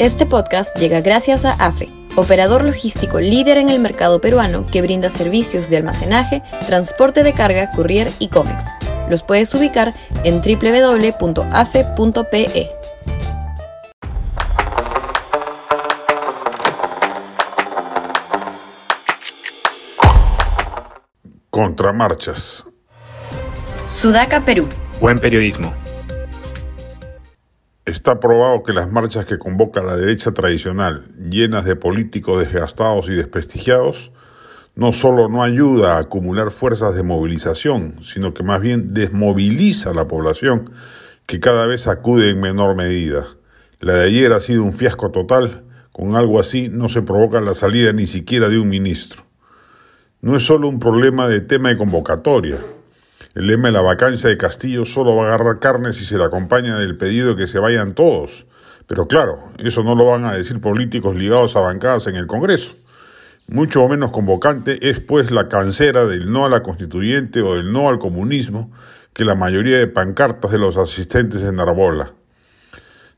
Este podcast llega gracias a AFE, operador logístico líder en el mercado peruano que brinda servicios de almacenaje, transporte de carga, courier y cómics. Los puedes ubicar en www.afe.pe. Contramarchas. Sudaca, Perú. Buen periodismo. Está probado que las marchas que convoca la derecha tradicional, llenas de políticos desgastados y desprestigiados, no solo no ayuda a acumular fuerzas de movilización, sino que más bien desmoviliza a la población, que cada vez acude en menor medida. La de ayer ha sido un fiasco total, con algo así no se provoca la salida ni siquiera de un ministro. No es solo un problema de tema de convocatoria, el lema de la vacancia de Castillo solo va a agarrar carne si se le acompaña del pedido que se vayan todos. Pero claro, eso no lo van a decir políticos ligados a bancadas en el Congreso. Mucho menos convocante es pues la cancera del no a la constituyente o del no al comunismo que la mayoría de pancartas de los asistentes en Narbola.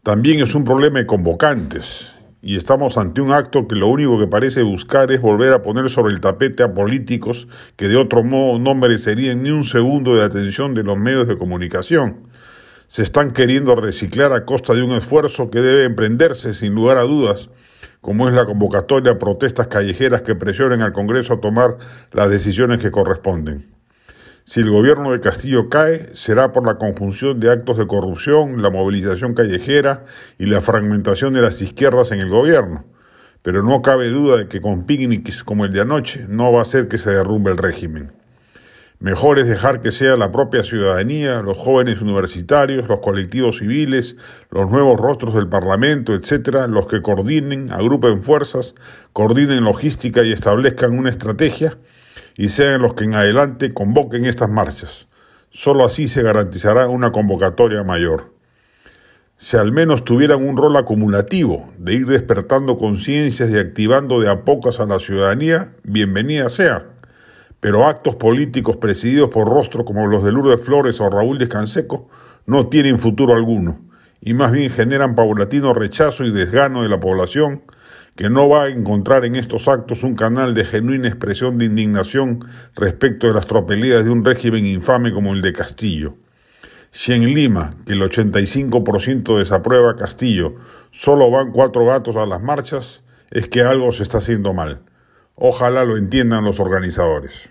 También es un problema de convocantes y estamos ante un acto que lo único que parece buscar es volver a poner sobre el tapete a políticos que de otro modo no merecerían ni un segundo de atención de los medios de comunicación. Se están queriendo reciclar a costa de un esfuerzo que debe emprenderse sin lugar a dudas, como es la convocatoria a protestas callejeras que presionen al Congreso a tomar las decisiones que corresponden. Si el gobierno de Castillo cae, será por la conjunción de actos de corrupción, la movilización callejera y la fragmentación de las izquierdas en el gobierno. Pero no cabe duda de que con picnics como el de anoche no va a ser que se derrumbe el régimen. Mejor es dejar que sea la propia ciudadanía, los jóvenes universitarios, los colectivos civiles, los nuevos rostros del Parlamento, etcétera, los que coordinen, agrupen fuerzas, coordinen logística y establezcan una estrategia y sean los que en adelante convoquen estas marchas. Solo así se garantizará una convocatoria mayor. Si al menos tuvieran un rol acumulativo de ir despertando conciencias y activando de a pocas a la ciudadanía, bienvenida sea. Pero actos políticos presididos por rostros como los de Lourdes Flores o Raúl Descanseco no tienen futuro alguno y más bien generan paulatino rechazo y desgano de la población que no va a encontrar en estos actos un canal de genuina expresión de indignación respecto de las tropelías de un régimen infame como el de Castillo. Si en Lima, que el 85% desaprueba Castillo, solo van cuatro gatos a las marchas, es que algo se está haciendo mal. Ojalá lo entiendan los organizadores.